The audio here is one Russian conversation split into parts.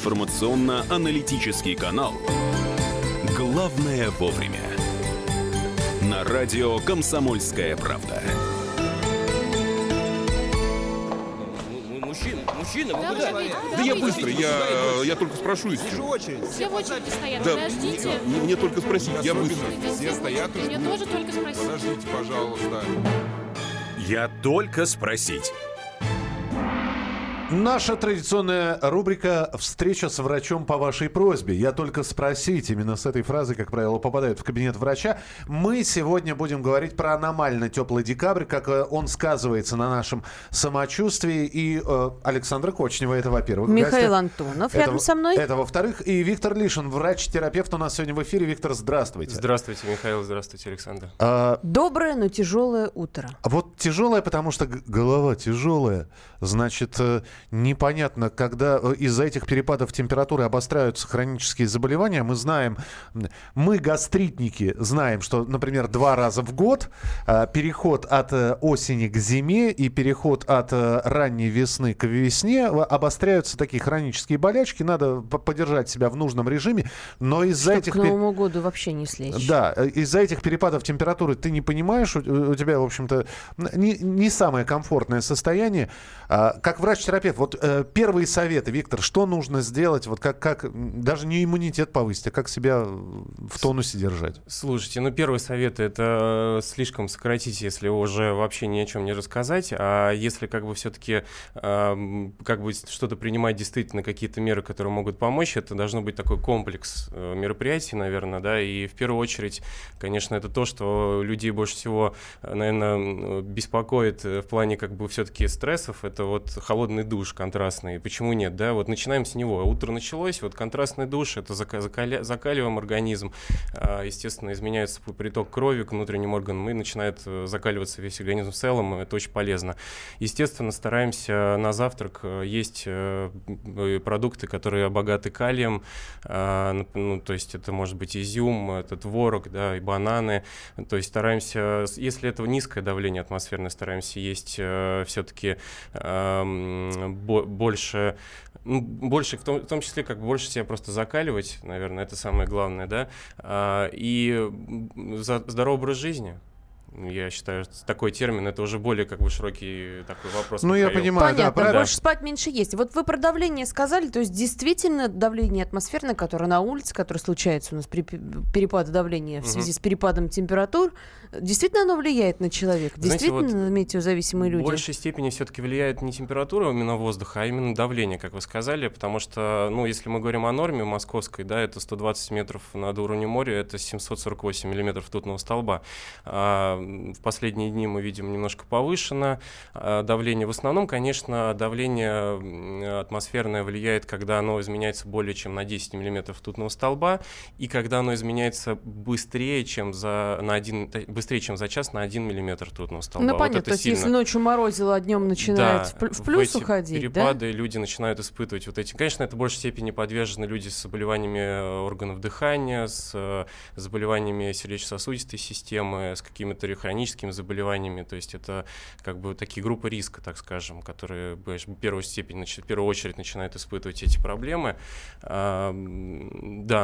информационно-аналитический канал «Главное вовремя». На радио «Комсомольская правда». Мужчина, мужчина, вы Да, куда? уже видно. Да я выйдите. быстро, я, я только спрошу Вижу еще. очередь. Все в очереди стоят, Да, подождите. мне, мне только спросить, я быстро. Все стоят Мне уже. тоже только спросить. Подождите, пожалуйста. Я только спросить. Наша традиционная рубрика «Встреча с врачом по вашей просьбе». Я только спросить. Именно с этой фразы, как правило, попадают в кабинет врача. Мы сегодня будем говорить про аномально теплый декабрь, как э, он сказывается на нашем самочувствии. И э, Александра Кочнева, это во-первых. Михаил гостя. Антонов Это рядом со мной. Это во-вторых. И Виктор Лишин, врач-терапевт у нас сегодня в эфире. Виктор, здравствуйте. Здравствуйте, Михаил, здравствуйте, Александр. А, Доброе, но тяжелое утро. Вот тяжелая, потому что голова тяжелая. Значит, э, непонятно, когда э, из-за этих перепадов температуры обостряются хронические заболевания. Мы знаем, мы гастритники знаем, что, например, два раза в год э, переход от э, осени к зиме и переход от ранней весны к весне обостряются такие хронические болячки. Надо по- поддержать себя в нужном режиме, но из-за этих... к Новому году вообще не слечь. да, из-за этих перепадов температуры ты не понимаешь, у, у тебя, в общем-то, не, не самое комфортное состояние. А, как врач-терапевт, вот э, первые советы, Виктор, что нужно сделать, вот как, как даже не иммунитет повысить, а как себя в тонусе держать? Слушайте, ну первый совет это э, слишком сократить, если уже вообще ни о чем не рассказать, а если как бы все-таки как бы что-то принимать действительно какие-то меры, которые могут помочь, это должно быть такой комплекс э, мероприятий, наверное, да, и в первую очередь, конечно, это то, что людей больше всего, наверное, беспокоит э, в плане как бы все-таки стрессов, это вот холодный душ контрастный. Почему нет, да? Вот начинаем с него. Утро началось, вот контрастный душ, это зака- закаля- закаливаем организм, а, естественно, изменяется приток крови к внутренним органам и начинает э, закаливаться весь организм в целом, это очень полезно. Естественно, стараемся на завтрак э, есть э, продукты, которые богаты калием, а, ну, то есть это может быть изюм, это творог, да, и бананы, то есть стараемся, если это низкое давление атмосферное, стараемся есть все-таки больше, ну, больше, в том, в том числе, как больше себя просто закаливать, наверное, это самое главное, да, А, и за здоровый образ жизни. Я считаю, что такой термин это уже более как бы широкий такой вопрос. Ну, я Михаил. понимаю, да, Понятно, правильно. больше спать, меньше есть. Вот вы про давление сказали, то есть действительно давление атмосферное, которое на улице, которое случается у нас при пе- перепаде давления в связи с перепадом температур, действительно оно влияет на человека? Знаете, Действительно вот метеозависимые люди? В большей степени все-таки влияет не температура именно воздуха, а именно давление, как вы сказали, потому что, ну, если мы говорим о норме московской, да, это 120 метров над уровнем моря, это 748 миллиметров ртутного столба. В последние дни мы видим немножко повышено а, давление. В основном, конечно, давление атмосферное влияет, когда оно изменяется более чем на 10 миллиметров ртутного столба, и когда оно изменяется быстрее, чем за, на один, быстрее, чем за час на 1 миллиметр ртутного столба. Ну, Вот понятно, то есть сильно. если ночью морозило, а днем начинает в, пл- в плюс эти уходить, да? перепады люди начинают испытывать вот эти. Конечно, это в большей степени подвержены люди с заболеваниями э, органов дыхания, с э, заболеваниями сердечно-сосудистой системы, с какими-то хроническими заболеваниями. То есть это как бы такие группы риска, так скажем, которые в первую степень, в первую очередь начинают испытывать эти проблемы. Да,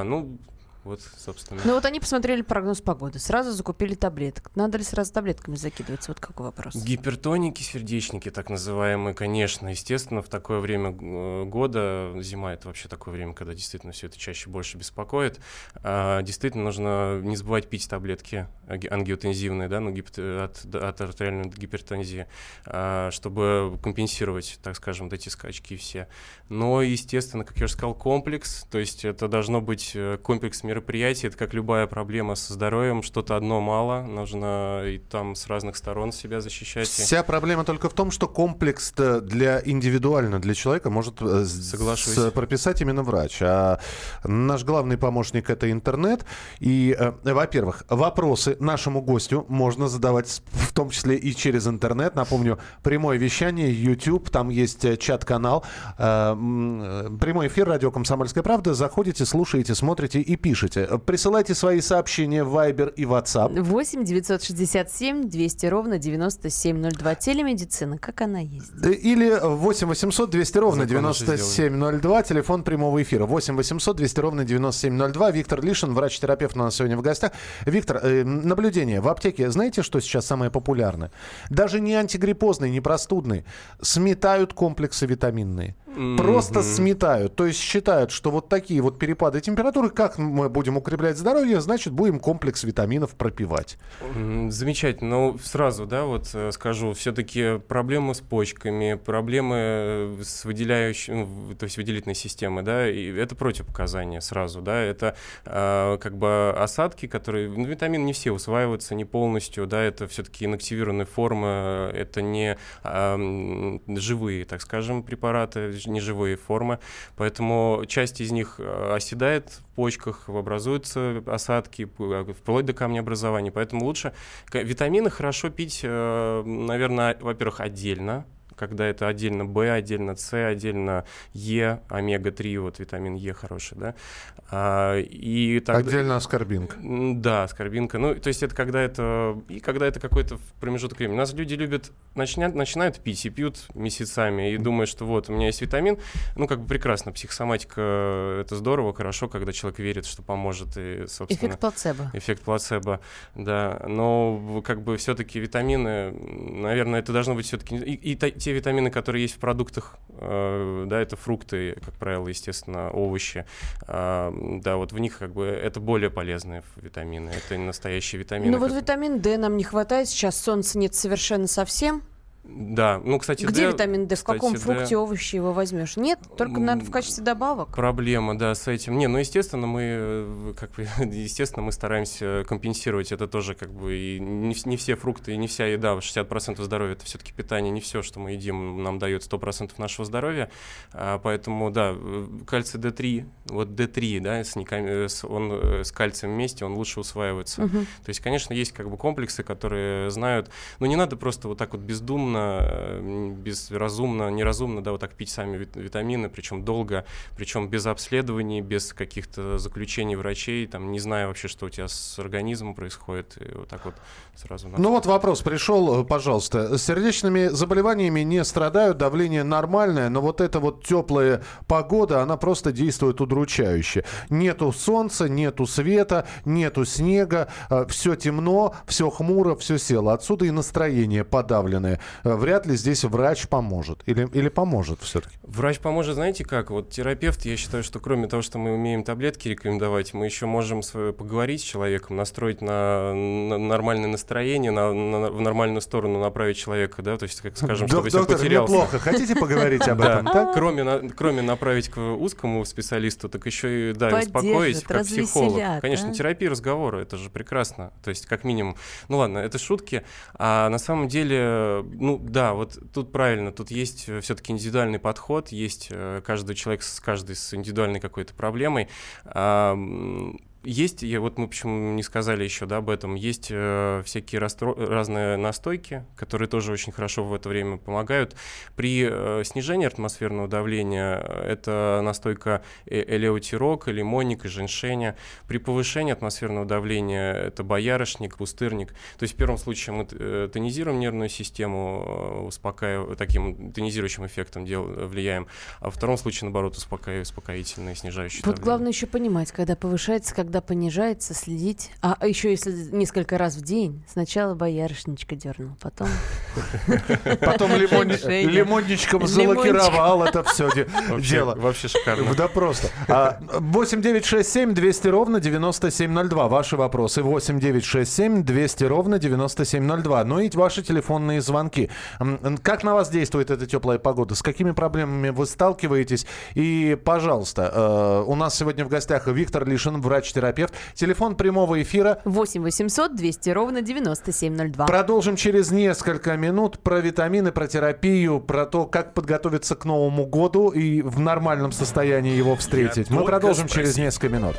ну вот, собственно. Ну вот они посмотрели прогноз погоды, сразу закупили таблеток. Надо ли сразу таблетками закидываться? Вот какой вопрос. Гипертоники, сердечники, так называемые, конечно, естественно, в такое время э, года, зима это вообще такое время, когда действительно все это чаще больше беспокоит, а, действительно нужно не забывать пить таблетки анги- ангиотензивные, да, ну, гипот- от, от артериальной гипертензии, а, чтобы компенсировать, так скажем, вот эти скачки все. Но, естественно, как я уже сказал, комплекс, то есть это должно быть э, комплекс мероприятий, это как любая проблема со здоровьем, что-то одно мало, нужно и там с разных сторон себя защищать. Вся проблема только в том, что комплекс для индивидуально для человека может э, Соглашусь. прописать именно врач. А наш главный помощник это интернет. И, э, во-первых, вопросы нашему гостю можно задавать в том числе и через интернет. Напомню, прямое вещание, YouTube, там есть э, чат-канал, прямой эфир радио «Комсомольская правда». Заходите, слушаете, смотрите и пишите. Пишите. Присылайте свои сообщения в Viber и WhatsApp. 8 967 200 ровно 9702. Телемедицина, как она есть. Э, Или 8 800 200 ровно Закон уже 9702, телефон прямого эфира. 8 800 200 ровно 9702. Виктор Лишин, врач-терапевт у нас сегодня в гостях. Виктор, э, наблюдение. В аптеке знаете, что сейчас самое популярное? Даже не антигриппозный, не простудный. Сметают комплексы витаминные. Просто сметают. То есть считают, что вот такие вот перепады температуры, как мы будем укреплять здоровье, значит, будем комплекс витаминов пропивать. М, Замечательно. Но сразу, да, вот э, скажу, все-таки проблемы с почками, проблемы э, с выделяющей, ну, то есть выделительной системой, да, и это противопоказания сразу, да, это э, как бы осадки, которые, ну, витамины не все усваиваются, не полностью, да, это все-таки инактивированные формы, это не м, живые, так скажем, препараты, ж- не живые формы, поэтому часть из них э, оседает в почках, образуются осадки, п- вплоть до камнеобразования, поэтому лучше Витамины хорошо пить, наверное, во-первых, отдельно, когда это отдельно В, отдельно С, отдельно Е, омега-3, вот витамин Е хороший, да. А, и тогда- Отдельно аскорбинка. Да, аскорбинка. Ну, то есть это когда это... И когда это какой-то промежуток времени. У нас люди любят... Начинают, начинают пить и пьют месяцами, и думают, что вот, у меня есть витамин. Ну, как бы прекрасно. Психосоматика — это здорово, хорошо, когда человек верит, что поможет. И, собственно... Эффект плацебо. Эффект плацебо, да. Но как бы все-таки витамины, наверное, это должно быть все-таки и, и те витамины, которые есть в продуктах, э, да, это фрукты, как правило, естественно, овощи, а, да, вот в них как бы это более полезные витамины, это настоящие витамины. Ну вот витамин D нам не хватает, сейчас солнца нет совершенно совсем. Да, ну, кстати, Где D, витамин D? В кстати, каком D- фрукте, овощи его возьмешь? Нет, только надо в качестве добавок. Проблема, да, с этим. Не, ну, естественно, мы, э, как бы, естественно, мы стараемся компенсировать это тоже, как бы, и не, не все фрукты, и не вся еда, 60% здоровья, это все-таки питание, не все, что мы едим, нам дает 100% нашего здоровья, А, поэтому, да, э, кальций D3, вот D3, да, с, никами- с- он э, с кальцием вместе, он лучше усваивается. Мгм. То есть, конечно, есть как бы комплексы, которые знают, но не надо просто вот так вот бездумно, э, м, безразумно, неразумно, да, вот так пить сами вит- витамины, причем долго, причем без обследований, без каких-то заключений врачей, там, не зная вообще, что у тебя с организмом происходит, и вот так вот сразу. Ну вот вопрос пришел, э, пожалуйста. С сердечными заболеваниями не страдают, давление нормальное, но вот эта вот теплая погода, она просто действует удручающе. Нету солнца, нету света, нету снега, все темно, все хмуро, все село. Отсюда и настроение подавленное. Э, Вряд ли здесь врач поможет. Или, или поможет все-таки. Врач поможет, знаете как? Вот терапевт, я считаю, что кроме того, что мы умеем таблетки рекомендовать, мы еще можем с- поговорить с человеком, настроить на, на нормальное настроение, на, на- в нормальную сторону направить человека, да, то есть, как скажем, чтобы Доктор, потерялся. неплохо. Хотите поговорить об этом? Так? Кроме, на- кроме направить к узкому специалисту, так еще и да, успокоить, как психолог. Конечно, терапия разговора, это же прекрасно. То есть, как минимум. Ну ладно, это шутки. А на самом деле, ну да, вот тут правильно, тут есть все-таки индивидуальный подход, есть э, каждый человек с каждой с индивидуальной какой-то проблемой. Есть, я, вот мы почему не сказали еще да, об этом, есть э, всякие растро- разные настойки, которые тоже очень хорошо в это время помогают. При э, снижении атмосферного давления э, это настойка э- элеутирок, лимонник и женьшеня. При повышении атмосферного давления это боярышник, пустырник. То есть в первом случае мы э, тонизируем нервную систему, успокаиваем, таким тонизирующим эффектом дел, влияем, а во втором случае, наоборот, успокаиваем, успокоительные, снижающие Вот давление. главное еще понимать, когда повышается, когда понижается, следить. А а еще если несколько раз в день, сначала боярышничка дернул, потом... Потом лимонничком залакировал это все дело. вообще шикарно. Да просто. А, 8 9 6 7 200 ровно 9702. Ваши вопросы. 8 9 6 7 200 ровно 9702. Ну и ваши телефонные звонки. Как на вас действует эта теплая погода? С какими проблемами вы сталкиваетесь? И, пожалуйста, э, у нас сегодня в гостях Виктор Лишин, врач-терапевт. Телефон прямого эфира 8 800 200 ровно 9702. Продолжим через несколько минут про витамины, про терапию, про то, как подготовиться к Новому году и в нормальном состоянии его встретить. Мы только продолжим через спросить. несколько минут.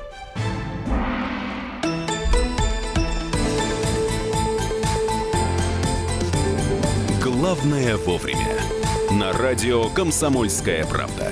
Главное вовремя. На радио «Комсомольская правда».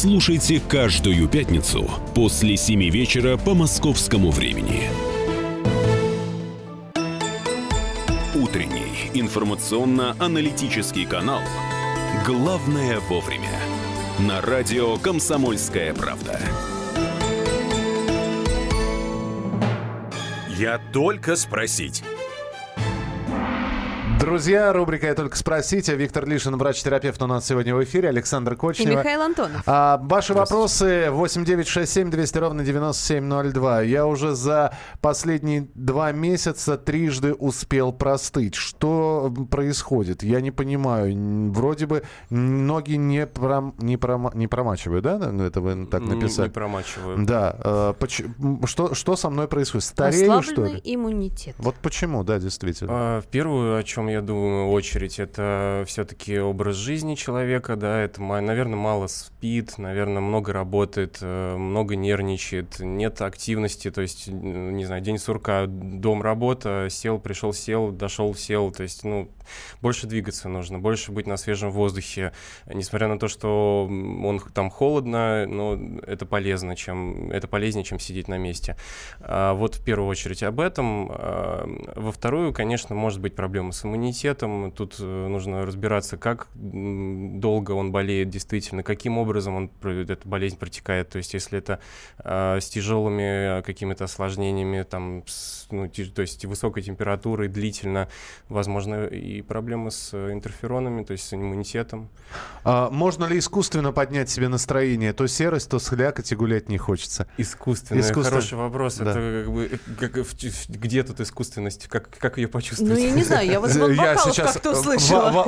слушайте каждую пятницу после 7 вечера по московскому времени. Утренний информационно-аналитический канал «Главное вовремя» на радио «Комсомольская правда». Я только спросить. Друзья, рубрика «Я только спросите». Виктор Лишин, врач-терапевт у нас сегодня в эфире. Александр И Кочнева. Михаил Антонов. А, ваши вопросы 8967 200 ровно 9702. Я уже за последние два месяца трижды успел простыть. Что происходит? Я не понимаю. Вроде бы ноги не, пром, не, прома- не промачиваю, да? Это вы так написали? Не промачиваю. Да. э, поч- что, что со мной происходит? Старею, что ли? иммунитет. Вот почему, да, действительно. А, В первую, о чем я думаю, очередь, это все-таки образ жизни человека, да, это, наверное, мало спит, наверное, много работает, э, много нервничает, нет активности, то есть, не знаю, день сурка, дом, работа, сел, пришел, сел, дошел, сел, то есть, ну, больше двигаться нужно, больше быть на свежем воздухе, несмотря на то, что он там холодно, но это полезно, чем, это полезнее, чем сидеть на месте. А вот в первую очередь об этом. А, Во вторую, конечно, может быть проблема с иммунитетом. Тут э, нужно разбираться, как долго он болеет действительно, каким образом он, эта болезнь протекает. То есть если это а, с тяжелыми а, какими-то осложнениями, там, с, ну, то есть высокой температурой, длительно, возможно, и проблемы с э, интерферонами, то есть с иммунитетом. А, можно ли искусственно поднять себе настроение? То серость, то слякоть и гулять не хочется. Искусственно. Искусственно. Хороший вопрос. Да. Это как бы, э, как, в- в- где тут искусственность? Как, как ее почувствовать? Ну, я не знаю, я вот звон бокалов как-то услышала.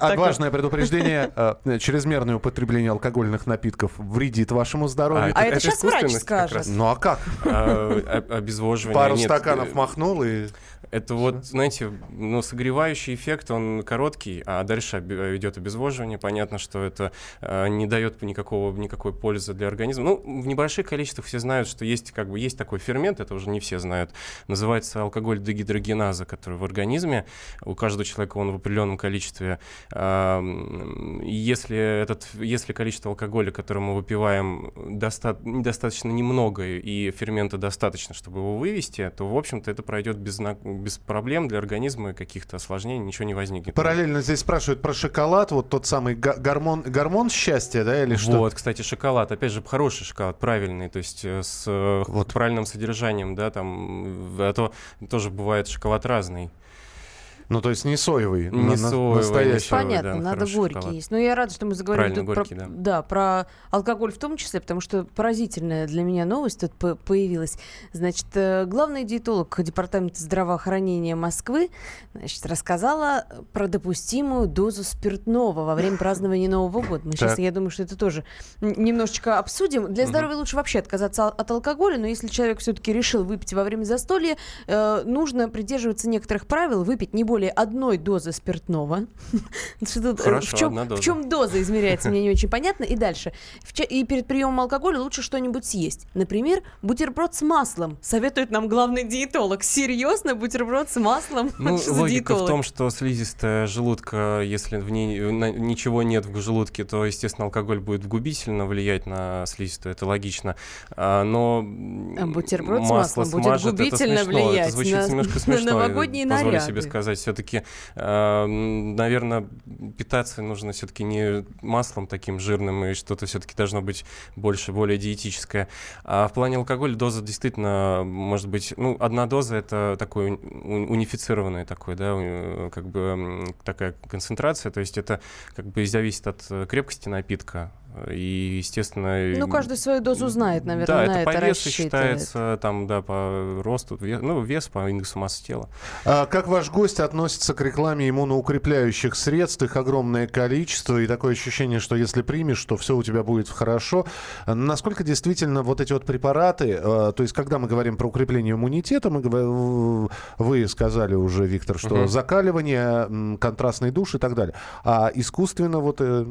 а, важное предупреждение. э, Чрезмерное употребление алкогольных напитков вредит вашему здоровью. А это это сейчас врач искусственность как скажет. раз. Ну а как? А, об- обезвоживание. Пару стаканов э, махнул и... Это вот, знаете, ну, согревающий эффект, он короткий, а дальше оби- идет обезвоживание. Понятно, что это э, не дает никакого, никакой пользы для организма. Ну, в небольших количествах все знают, что есть, как бы, есть такой фермент, это уже не все знают. Называется алкоголь дегидрогеназа, который в организме, у каждого человека он в определенном количестве. И если, этот, если количество алкоголя, которое мы выпиваем, доста- достаточно немного, и фермента достаточно, чтобы его вывести, то, в общем-то, это пройдет без, без проблем для организма, каких-то осложнений, ничего не возникнет. Параллельно здесь спрашивают про шоколад, вот тот самый гормон, гормон счастья, да, или что? Вот, кстати, шоколад, опять же, хороший шоколад, правильный, то есть э, с э, Вот. правильным содержанием, да, там, э, а то тоже бывает шоколад разный. Ну, то есть не соевый, Не на- соевый, не настоящий. Понятно, да, надо горький шоколад. есть. Но я рада, что мы заговорили тут горький, про, да. про алкоголь в том числе, потому что поразительная для меня новость тут по- появилась. Значит, э, главный диетолог Департамента здравоохранения Москвы значит, рассказала про допустимую дозу спиртного во время празднования Нового года. Мы сейчас, я думаю, что это тоже немножечко обсудим. Для здоровья лучше вообще отказаться от алкоголя, но если человек все-таки решил выпить во время застолья, э, нужно придерживаться некоторых правил, выпить не более одной дозы спиртного. Э, Хорошо, в, чем, одна доза. в чем доза измеряется, мне не очень понятно. И дальше. И перед приемом алкоголя лучше что-нибудь съесть. Например, бутерброд с маслом. Советует нам главный диетолог. Серьезно, бутерброд с маслом? Ну, логика в том, что слизистая желудка, если в ней на- ничего нет в желудке, то, естественно, алкоголь будет губительно влиять на слизистую, это логично. А, но А бутерброд с масло маслом будет это губительно смешно, влиять это звучит на- немножко на смешно. новогодние позволю наряды. себе сказать. Все-таки, наверное, питаться нужно все-таки не маслом таким жирным, и что-то все-таки должно быть больше, более диетическое. А в плане алкоголя доза действительно может быть, ну, одна доза это такой унифицированный такой, да, у- как бы такая концентрация, то есть это как бы зависит от э, крепкости напитка. И, естественно... Ну, каждый свою дозу знает, наверное, да, на это это по весу считается, там, да, по росту, ве- ну, вес по индексу массы тела. А как ваш гость относится к рекламе иммуноукрепляющих средств? Их огромное количество и такое ощущение, что если примешь, то все у тебя будет хорошо. А Насколько действительно вот эти вот препараты, э, то есть когда мы говорим про укрепление иммунитета, мы, вы сказали уже, Виктор, что Мгм. закаливание, контрастный душ и так далее. А искусственно вот э,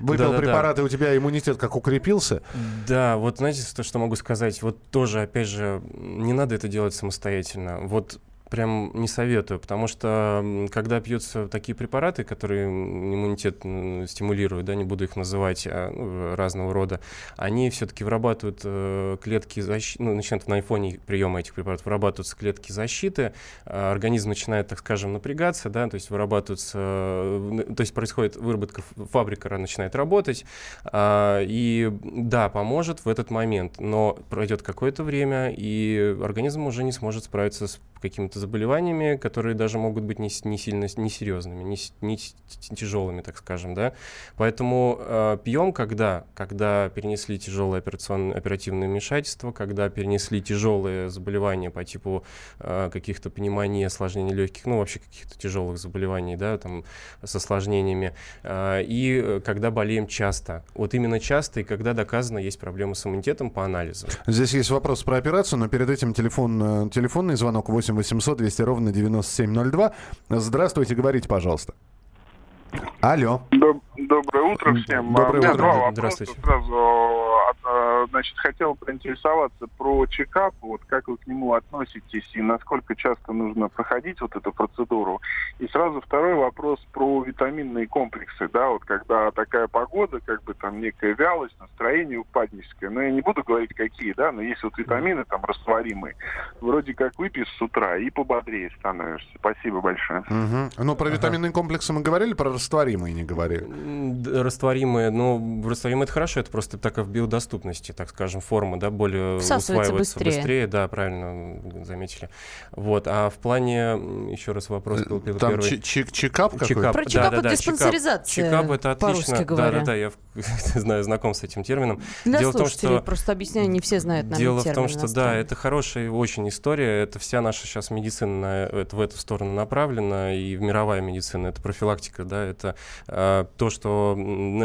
выпил Да-да-да. препараты, у тебя иммунитет как укрепился? Да, вот знаете, то, что могу сказать, вот тоже, опять же, не надо это делать самостоятельно. Вот прям не советую, потому что когда пьются такие препараты, которые иммунитет стимулируют, да, не буду их называть, а, ну, разного рода, они все-таки вырабатывают э, клетки защиты, ну, начинают на фоне приема этих препаратов вырабатываются клетки защиты, а организм начинает, так скажем, напрягаться, да, то есть вырабатываются, э, то есть происходит выработка, фабрика начинает работать, а, и да, поможет в этот момент, но пройдет какое-то время, и организм уже не сможет справиться с какими-то заболеваниями, которые даже могут быть не, не сильно не серьезными, не, не тяжелыми, так скажем, да. Поэтому э, пьем, когда, когда перенесли тяжелое операционное оперативное вмешательство, когда перенесли тяжелые заболевания по типу э, каких-то пневмонии, осложнений легких, ну вообще каких-то тяжелых заболеваний, да, там с осложнениями, э, и э, когда болеем часто. Вот именно часто и когда доказано есть проблемы с иммунитетом по анализам. Здесь есть вопрос про операцию, но перед этим телефон, э, телефонный звонок 8 800 200 ровно 9702. Здравствуйте, говорите, пожалуйста. Алло. Доб- Доброе утро всем. Доброе утро. два Да, вопроса. здравствуйте. Сразу, хотел поинтересоваться про чекап. Вот как вы к нему относитесь и насколько часто нужно проходить вот эту процедуру? И сразу второй вопрос про витаминные комплексы. Да, вот когда такая погода, как бы там некая вялость, настроение упадническое. Но я не буду говорить какие, да, но есть вот витамины там растворимые. Вроде как выпьешь с утра и пободрее становишься. Спасибо большое. Мгм. Ну, про витаминные комплексы мы говорили, про растворимые не говорили. Растворимые, ну, растворимые это хорошо, это просто такая в биодоступности, так скажем, форма, да, более Всасывается усваивается быстрее. да, правильно заметили. Вот, а в плане, еще раз вопрос был Э, Там первый. чи- чекап какой-то? Чекап, Про да, чекап да, да, диспансеризация, Чекап, это отлично. Да, говоря. да, да, я знаю, знаком с этим термином. Для Дело в том, что- просто объясняю, не все знают, наверное, Дело в том, что да, это хорошая очень история. Это вся наша сейчас медицина на это- в эту сторону направлена, и мировая медицина, это профилактика, да, это э, то, что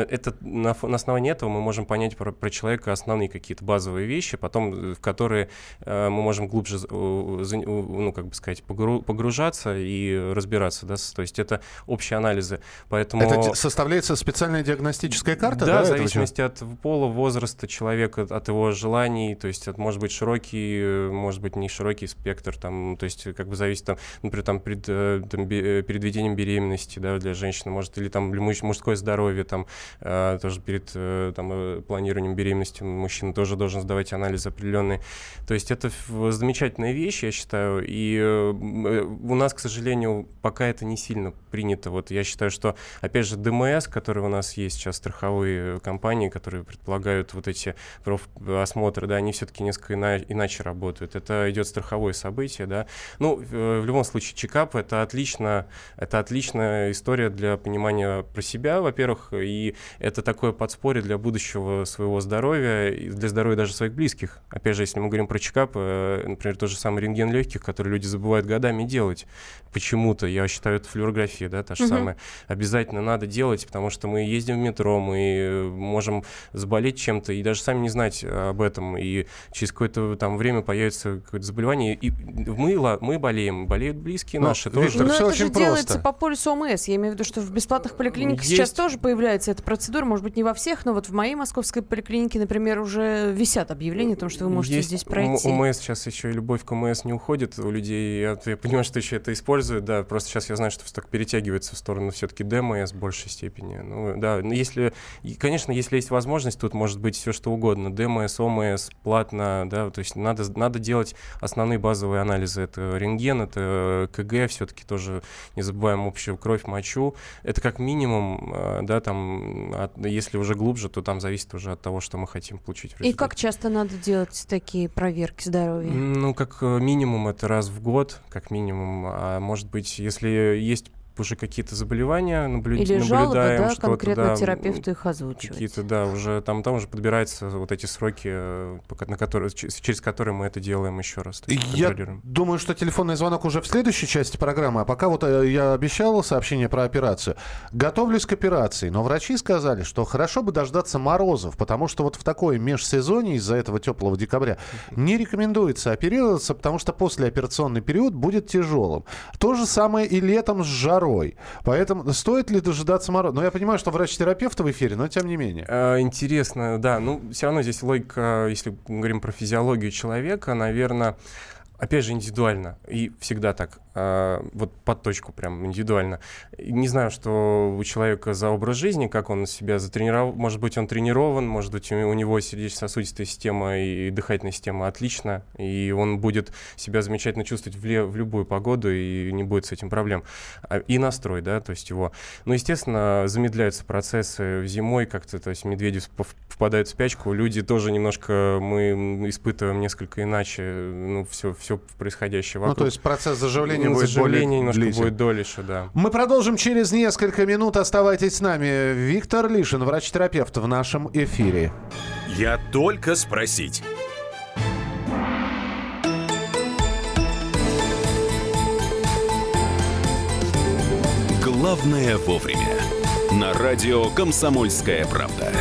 это на, на основании этого мы можем понять про, про человека основные какие-то базовые вещи, потом э, в которые э, мы можем глубже, ну, как бы сказать, погру- погружаться и разбираться, да, то есть это общие анализы, поэтому... Это составляется специальная диагностическая карта, да? Да, в зависимости от пола, возраста человека, от его желаний, то есть это может быть широкий, э, может быть не широкий спектр, там, то есть как бы зависит, там, например, там, пред, там, перед введением беременности, да, для женщины, может, или там мужское здоровье, там, тоже перед там, планированием беременности мужчина тоже должен сдавать анализы определенные. То есть это замечательная вещь, я считаю, и э, э, у нас, к сожалению, пока это не сильно принято. Вот я считаю, что, опять же, ДМС, которые у нас есть сейчас, страховые компании, которые предполагают вот эти профосмотры, да, они все-таки несколько ина- иначе работают. Это идет страховое событие, да. Ну, в, любом случае, чекап это отлично, это отличная история для понимания про себя, во-первых, и это такое подспорье для будущего своего здоровья, для здоровья даже своих близких. Опять же, если мы говорим про чекап, э, например, тот же самый рентген легких, который люди забывают годами делать почему-то, я считаю, это флюорография, да, та же Мгм. самая, обязательно надо делать, потому что мы ездим в метро, мы э, можем заболеть чем-то и даже сами не знать об этом, и через какое-то там время появится какое-то заболевание, и мы, мы болеем, болеют близкие Ну, наши Виктор, тоже. Но всё это очень же делается просто. по полюсу ОМС. Я имею в виду, что в бесплатных поликлиниках Есть. сейчас тоже появляется эта процедура. Может быть, не во всех, но вот в моей московской поликлинике, например, уже висят объявления о том, что вы можете Есть здесь пройти. У МС сейчас еще и любовь к МС не уходит у людей. Я, я понимаю, что еще это используют, да. Просто сейчас я знаю, что все так перетягивается в сторону все-таки ДМС в большей степени. Ну, да, но если, и, конечно, если есть возможность, тут может быть все что угодно. ДМС, ОМС, платно, да, то есть надо, надо делать основные базовые анализы. Это рентген, это КГ, все-таки тоже не забываем общую кровь, мочу. Это как минимум, э, да, там, от- если уже глубже, то там зависит уже от того, что мы хотим получить в И как часто надо делать такие проверки здоровья? Ну, как э, минимум, это раз в год, как минимум. А может быть, если есть уже какие-то заболевания, наблю... Или жалобы, наблюдаем да, что-то, конкретно да, терапевту их озвучивать. Какие-то, да, уже там, там уже подбираются вот эти сроки, э, пока- на которые, через которые мы это делаем еще раз. Я думаю, что телефонный звонок уже в следующей части программы. А пока вот э, я обещал сообщение про операцию. Готовлюсь к операции, но врачи сказали, что хорошо бы дождаться морозов, потому что вот в такое межсезонье из-за этого теплого декабря не рекомендуется оперироваться, потому что послеоперационный период будет тяжелым. То же самое и летом с жарой. Поэтому стоит ли дожидаться морозов? Ну, я понимаю, что врач-терапевт в эфире, но тем не менее. Э, Интересно, да. Ну, все равно здесь логика, если мы говорим про физиологию человека, наверное, опять же, индивидуально. И всегда так. Э, Вот под точку прям индивидуально. Не знаю, что у человека за образ жизни, как он себя затренировал. Может быть, он тренирован, может быть, у него сердечно-сосудистая система и дыхательная система отлично, и он будет себя замечательно чувствовать в, ле- в любую погоду, и не будет с этим проблем. А, И настрой, да, то есть его. Ну, естественно, замедляются процессы зимой как-то, то есть медведи вп- впадают в спячку, люди тоже немножко, мы испытываем несколько иначе, ну, все, все происходящее Ну, вокруг. то есть процесс заживления Ну, будет более немножко будет дольше, да. Мы продолжим через несколько минут. Оставайтесь с нами. Виктор Лишин, врач-терапевт в нашем эфире. Я только спросить. Главное вовремя. На радио «Комсомольская правда».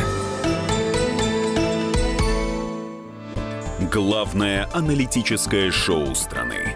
Главное аналитическое шоу страны.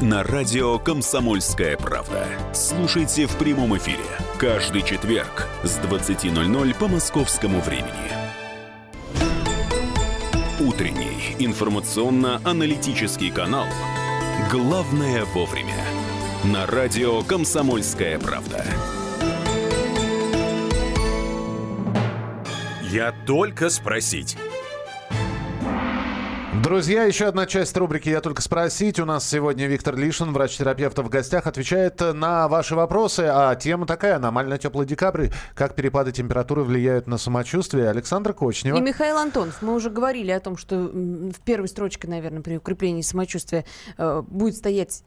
на радио «Комсомольская правда». Слушайте в прямом эфире каждый четверг с 20.00 по московскому времени. Утренний информационно-аналитический канал «Главное вовремя» на радио «Комсомольская правда». Я только спросить. Друзья, еще одна часть рубрики «Я только спросить». У нас сегодня Виктор Лишин, врач-терапевт в гостях, отвечает на ваши вопросы. А тема такая, аномально теплый декабрь. Как перепады температуры влияют на самочувствие. Александр Кочнева. И Михаил Антонов. Мы уже говорили о том, что в первой строчке, наверное, при укреплении самочувствия э, будет стоять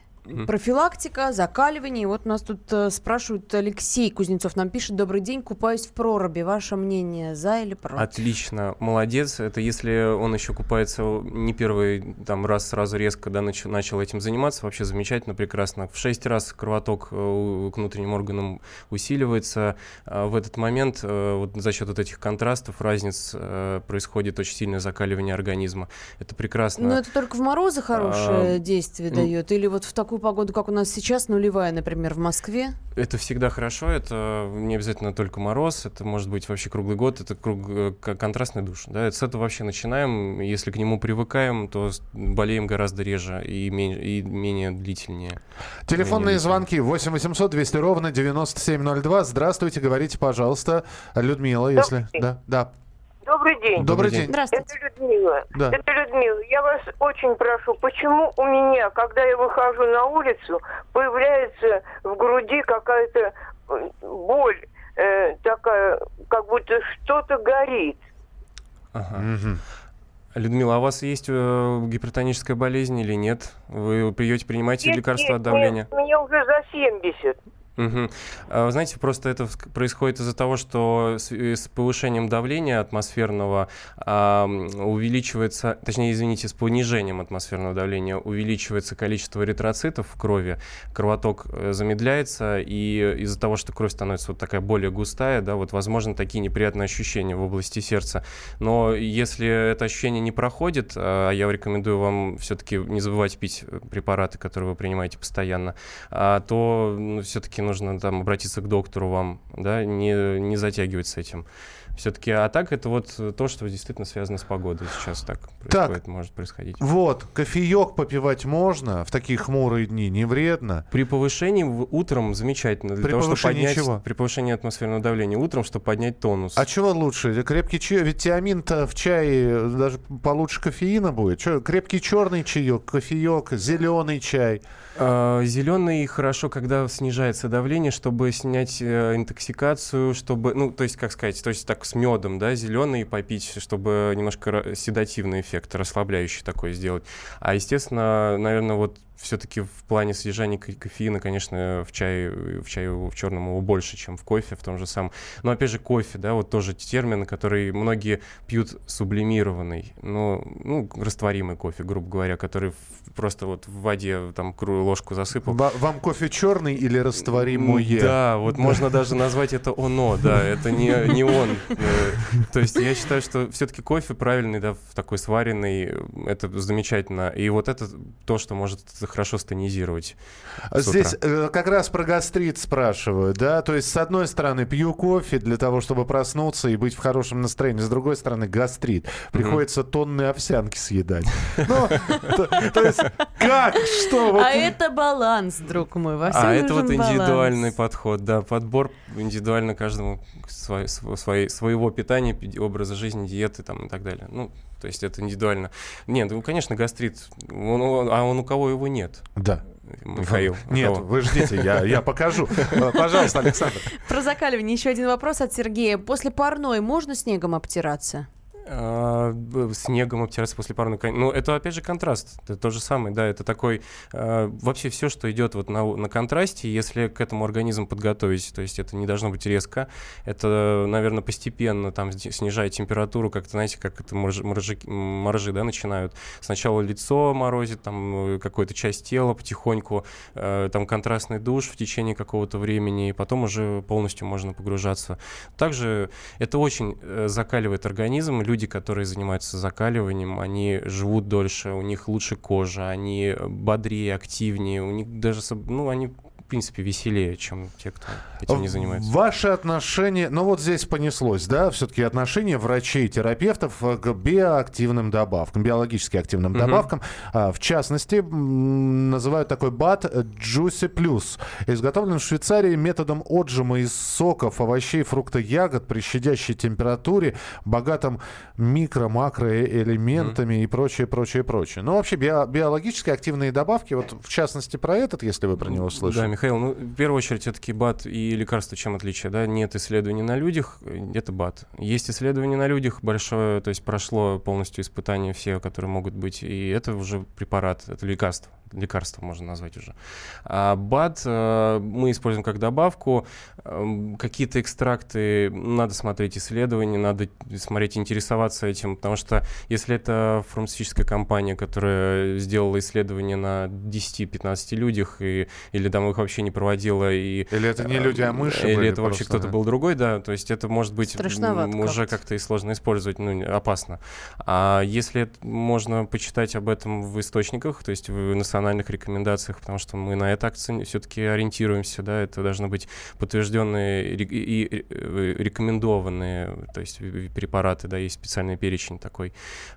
профилактика, закаливание. И вот нас тут э, спрашивают, Алексей Кузнецов нам пишет, добрый день, купаюсь в проруби. Ваше мнение, за или против? Отлично, молодец. Это если он еще купается не первый там раз сразу резко, да, нач- начал этим заниматься, вообще замечательно, прекрасно. В шесть раз кровоток э, к внутренним органам усиливается. А В этот момент э, вот за счет вот этих контрастов, разниц э, происходит очень сильное закаливание организма. Это прекрасно. Ну, это только в морозы хорошее А, действие дает? Или вот в такую погоду, как у нас сейчас, нулевая, например, в Москве? Это всегда хорошо, это не обязательно только мороз, это может быть вообще круглый год, это круг, э, контрастный душ. Да? С этого вообще начинаем, если к нему привыкаем, то болеем гораздо реже и, мен- и менее длительнее. Телефонные Менее звонки 8 800 200 ровно 9702. Здравствуйте, говорите, пожалуйста. Людмила, если... Да, да. Добрый день. Добрый день. Здравствуйте. Это Людмила. Да. Это Людмила. Я вас очень прошу, почему у меня, когда я выхожу на улицу, появляется в груди какая-то боль, э, такая, как будто что-то горит. Ага. Людмила, а у вас есть э, гипертоническая болезнь или нет? Вы пьете, принимаете Нет, лекарства нет, от давления? Мне, мне уже за 70. А, вы знаете, просто это происходит из-за того, что с, э, с повышением давления атмосферного м, увеличивается, точнее, извините, с понижением атмосферного давления увеличивается количество эритроцитов в крови, кровоток э, замедляется, и из-за того, что кровь становится вот такая более густая, да, вот возможно такие неприятные ощущения в области сердца. Но если это ощущение не проходит, а я рекомендую вам все-таки не забывать пить э, препараты, которые вы принимаете постоянно, а, то все-таки нужно там обратиться к доктору вам, да, не, не затягивать с этим. Все-таки, а так это вот то, что действительно связано с погодой сейчас так происходит, может происходить. Вот, кофеек попивать можно в такие хмурые дни, не вредно. При повышении утром замечательно. Для При того, чтобы поднять, чего? При повышении атмосферного давления утром, чтобы поднять тонус. А чего лучше? Крепкий чай, ведь тиамин-то в чае даже получше кофеина будет. Чё, крепкий черный чаек, кофеек, зеленый чай. Зеленый хорошо, когда снижается давление, чтобы снять э, интоксикацию, чтобы, ну, то есть, как сказать, то есть так с медом, да, зеленый попить, чтобы немножко седативный эффект, расслабляющий такой сделать. А, естественно, наверное, вот все-таки в плане содержания ко- кофеина, конечно, в чае, в чае в черном его больше, чем в кофе, в том же самом. Но опять же, кофе, да, вот тоже термин, который многие пьют сублимированный, ну, ну растворимый кофе, грубо говоря, который просто вот в воде там ложку засыпал. Ва- Вам кофе черный или растворимое? Да, вот можно даже назвать это оно, да, это не, не он. Э, То есть я считаю, что все-таки кофе правильный, да, в такой сваренный, э, это замечательно. И вот это то, что может хорошо стонизировать. утра. Здесь э, как раз про гастрит спрашивают, да? То есть, с одной стороны, пью кофе для того, чтобы проснуться и быть в хорошем настроении. С другой стороны, гастрит. Приходится тонны овсянки съедать. Ну, то то как? Что? Вот А это баланс, друг мой. Во всем А это вот индивидуальный баланс. подход, да, подбор индивидуально каждому свой- своего питания, пи- образа жизни, диеты там и так далее. Ну, то есть это индивидуально. Нет, ну, конечно, гастрит, он- он- а он у кого его нет? Да. Михаил. Нет, кого? вы ждите, я, я покажу. Пожалуйста, Александр. Про закаливание еще один вопрос от Сергея. После парной можно снегом обтираться? А, снегом обтираться после парной кон- Ну, это опять же контраст. Это то же самое, да. Это такой... а, вообще все, что идет вот на, на контрасте, если к этому организм подготовить, то есть это не должно быть резко, это, наверное, постепенно там снижает температуру, как-то, знаете, как это моржи, моржи, моржи, да, начинают. Сначала лицо морозит, там э, какую-то часть тела потихоньку, э, там контрастный душ в течение какого-то времени, и потом уже полностью можно погружаться. Также это очень э, закаливает организм. Люди, которые занимаются закаливанием, они живут дольше, у них лучше кожа, они бодрее, активнее, у них даже, ну, они принципе веселее, чем те, кто этим не занимается. Ваши отношения, ну вот здесь понеслось, да, все-таки отношения врачей и терапевтов э, к биоактивным добавкам, биологически активным Мгм. добавкам. А, в частности, называют такой БАТ Juicy Plus. Изготовлен в Швейцарии методом отжима из соков, овощей, фрукта, ягод при щадящей температуре, богатым микро-макроэлементами и прочее, прочее, прочее. Ну, вообще, био- биологически активные добавки, вот в частности про этот, если вы про него слышали. Да, Михаил, ну, в первую очередь, все-таки БАТ и лекарства чем отличие, да? Нет исследований на людях, э, это БАТ. Есть исследования на людях большое, то есть прошло полностью испытания все, которые могут быть, и это уже препарат, это лекарство. Лекарство можно назвать уже. А БАТ э, мы используем как добавку. Эм, Какие-то экстракты, надо смотреть исследования, надо смотреть, интересоваться этим, потому что если это фармацевтическая компания, которая сделала исследование на 10-15 людях, и, или там их вообще не проводила, и... Или это не люди, а мыши Или были это вообще кто-то да. был другой, да, то есть это может быть уже как-то. и сложно использовать, ну, опасно. А если можно почитать об этом в источниках, то есть в национальных рекомендациях, потому что мы на это акцент все-таки ориентируемся, да, это должны быть подтвержденные и, э, рекомендованные, то есть препараты, да, есть специальный перечень такой.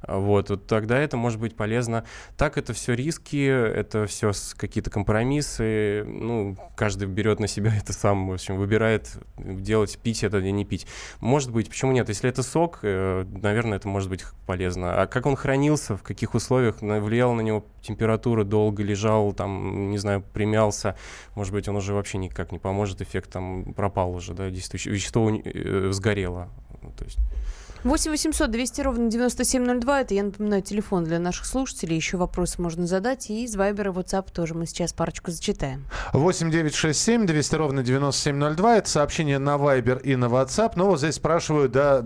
Вот, вот тогда это может быть полезно. Так это все риски, это все какие-то компромиссы, ну, каждый берет на себя это сам, в общем, выбирает делать, пить это или не пить. Может быть, почему нет? Если это сок, э, наверное, это может быть полезно. А как он хранился, в каких условиях, влияла на него температура, долго лежал, там, не знаю, примялся, может быть, он уже вообще никак не поможет, эффект там пропал уже, да, действующее вещество э, сгорело. Ну, То есть 8 800 200 ровно 9702. Это, я напоминаю, телефон для наших слушателей. Еще вопросы можно задать. И из Вайбера, WhatsApp тоже мы сейчас парочку зачитаем. 8 9 6 7 200 ровно 9702. Это сообщение на Viber и на WhatsApp. Но вот здесь спрашивают, да,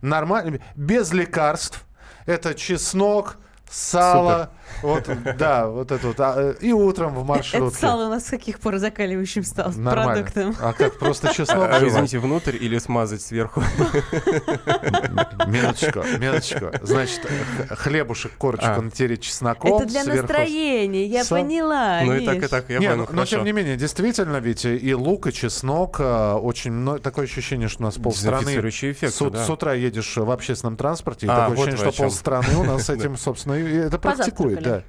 нормально, без лекарств. Это чеснок, сало. Вот, да, вот это вот. А, и утром в маршрутке. Это сало у нас с каких пор закаливающим стал Нормально. продуктом? А как, просто чеснок А, извините, внутрь или смазать сверху? Минуточку, минуточку. Значит, хлебушек, корочку А. натереть чесноком. Это для сверху- настроения, я Сам- поняла. Ну и так, и так, я Не, понял, ну, но тем не менее, действительно, ведь и лук, и чеснок, а, очень много, такое ощущение, что у нас полстраны... Эффекты, с, да. с утра едешь в общественном транспорте, и А, такое вот ощущение, что полстраны у нас с этим, собственно, это практикует, да.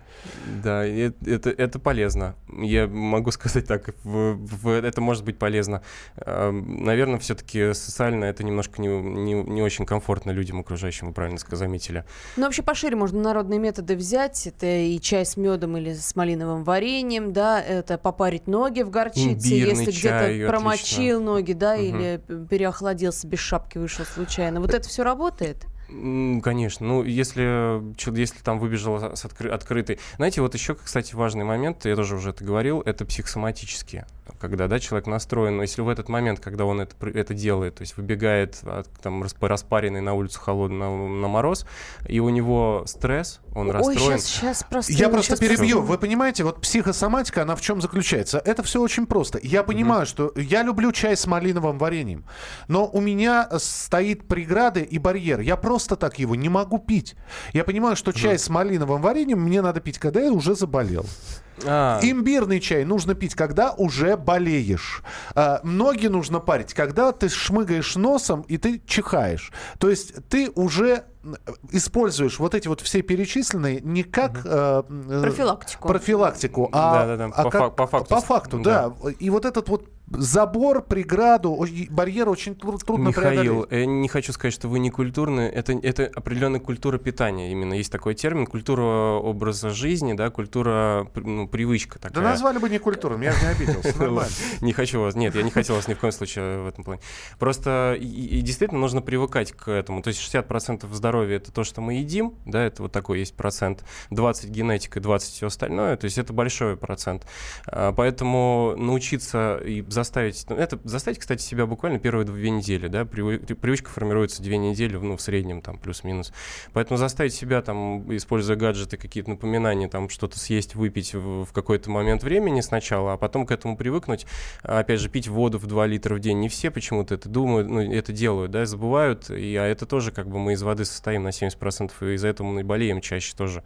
Да, это, это полезно. Я могу сказать так, в- в- это может быть полезно. Наверное, все-таки социально это немножко не, не, не очень комфортно людям окружающим, вы правильно заметили. Ну, вообще пошире можно народные методы взять. Это и чай с медом или с малиновым вареньем, да, это попарить ноги в горчице, Имбирный если чай, где-то промочил отлично. ноги, да, Мгм. или п- переохладился без шапки, вышел случайно. Вот это все работает? Конечно, ну если, чё- если там выбежал с откры- открытой. Знаете, вот еще, кстати, важный момент, я тоже уже это говорил, это психосоматические. Когда да, человек настроен, но если в этот момент, когда он это, это делает, то есть выбегает от, там, расп- распаренный на улицу холодный на, на мороз, и у него стресс, он Ой, расстроен. сейчас, сейчас просто... Я просто перебью. просто- Вы понимаете, вот психосоматика, она в чем заключается? Это все очень просто. Я понимаю, что я люблю чай с малиновым вареньем, но у меня стоит преграды и барьер. Я просто так его не могу пить. Я понимаю, что чай с малиновым вареньем мне надо пить, когда я уже заболел. А, Имбирный чай нужно пить, когда уже болеешь. А, ноги нужно парить, когда ты шмыгаешь носом и ты чихаешь. То есть ты уже м, используешь вот эти вот все перечисленные не как э, э, Профилактику. профилактику, а, а по как- фак- по факту. По факту, да. И вот этот вот забор, преграду, барьер очень тру- трудно Михаил, преодолеть. я не хочу сказать, что вы не культурны. Это, это определенная культура питания. Именно есть такой термин. Культура образа жизни, да, культура, ну, привычка Да такая. назвали бы не культурным, я же не обиделся. Не хочу вас, нет, я не хотел вас ни в коем случае в этом плане. Просто действительно нужно привыкать к этому. То есть 60% здоровья это то, что мы едим, да, это вот такой есть процент. 20 генетика, 20 все остальное, то есть это большой процент. А, Поэтому научиться и заставить, ну, это заставить, кстати, себя буквально первые две недели, да, привы- привычка формируется две недели, ну, в среднем там плюс-минус. Поэтому заставить себя там, используя гаджеты, какие-то напоминания, там что-то съесть, выпить в, в какой-то момент времени сначала, а потом к этому привыкнуть. А, Опять же, пить воду в 2 литра в день. Не все почему-то это думают, ну, это делают, да, забывают. И, а это тоже как бы мы из воды состоим на 70%, и из-за этого мы болеем чаще тоже.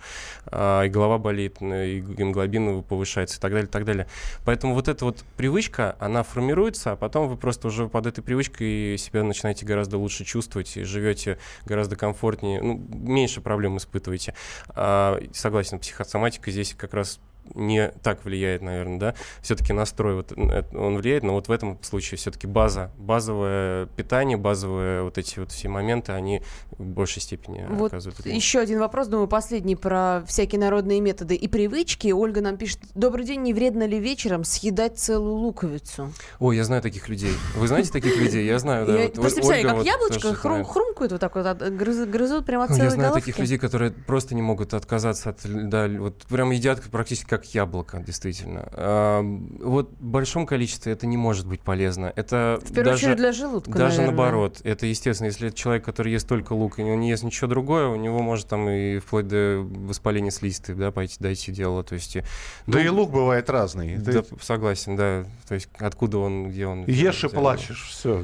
А, и голова болит, и гемоглобин повышается и так далее, и так далее. Поэтому вот эта вот привычка, она формируется, а потом вы просто уже под этой привычкой себя начинаете гораздо лучше чувствовать и живете гораздо комфортнее, ну, меньше проблем испытываете. А, согласен, психосоматика здесь как раз не так влияет, наверное, да. Все-таки настрой вот это- он влияет, но вот в этом случае все-таки база, базовое питание, базовые вот эти вот все моменты, они в большей степени Вот оказывают. еще один вопрос, думаю, последний про всякие народные методы и привычки. Ольга нам пишет, добрый день, не вредно ли вечером съедать целую луковицу? Ой, я знаю таких людей. Вы знаете таких людей? Я знаю, да. Я просто представляю, как яблочко хрумкают вот так вот, от- грыз- грызут прямо от Я целой знаю головки. таких людей, которые просто не могут отказаться от льда. Вот прям едят практически как яблоко, действительно. А, вот в большом количестве это не может быть полезно. Это В первую даже, очередь для желудка, Даже наверное. наоборот. Это естественно, если это человек, который ест только лук, и он не ест ничего другое, у него может там и вплоть до воспаления слизистой, да, пойти дойти дело. То есть, и- Да ну, и лук бывает разный. Да, Ты согласен, да. То есть откуда он, где он. ешь и плачешь, все.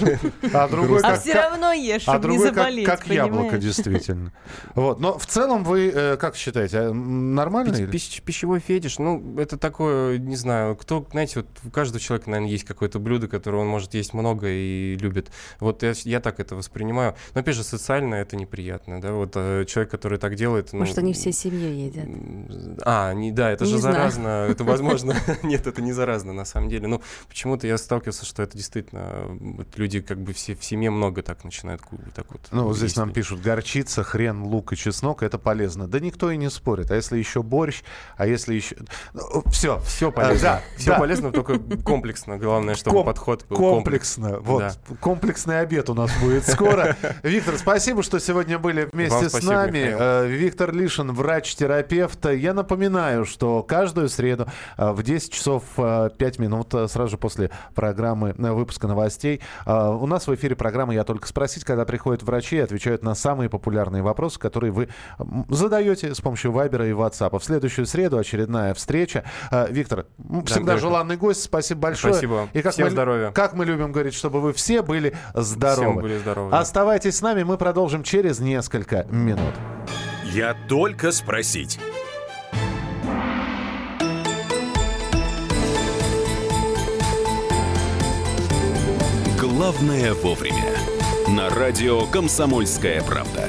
А другой А как- все равно ешь, А чтобы не заболеть, как яблоко, действительно. Вот. Но в целом вы э, как считаете, а, нормально? Пи- пищевой фетиш, ну, это такое, не знаю, кто, знаете, вот у каждого человека, наверное, есть какое-то блюдо, которое он может есть много и любит. Вот я, я так это воспринимаю. Но, опять же, социально это неприятно, да, вот э, человек, который так делает... ну, Может, они всей семьей едят. А, не, да, это же Не знаю. заразно, это возможно. Нет, это не заразно, на самом деле. Ну, почему-то я сталкивался, что это действительно, люди как бы все в семье много так начинают так вот. Ну, здесь нам пишут, горчица, хрен, лук и чеснок, это полезно. Да никто и не спорит. А если еще борщ, а если еще... Все. Все полезно. Да, Все да. полезно, только комплексно. Главное, чтобы Ком- подход был комплексно. комплекс. Вот. Да. Комплексный обед у нас будет скоро. Виктор, спасибо, что сегодня были вместе Вам с спасибо, нами. Михаил. Э, Виктор Лишин, врач-терапевт. Я напоминаю, что каждую среду э, в 10 часов э, 5 минут э, сразу же после программы выпуска новостей у нас в эфире программа «Я только спросить», когда приходят врачи и отвечают на самые популярные вопросы, которые вы задаете с помощью Вайбера и WhatsApp. В следующую среду очередная встреча. Э, Виктор, всегда Андрюха. желанный гость. Спасибо большое. Спасибо. И как Всем мы, здоровья. Как мы любим говорить, чтобы вы все были здоровы. Всем были здоровы, да. Оставайтесь с нами, мы продолжим через несколько минут. Я только спросить. Главное вовремя. На радио «Комсомольская правда».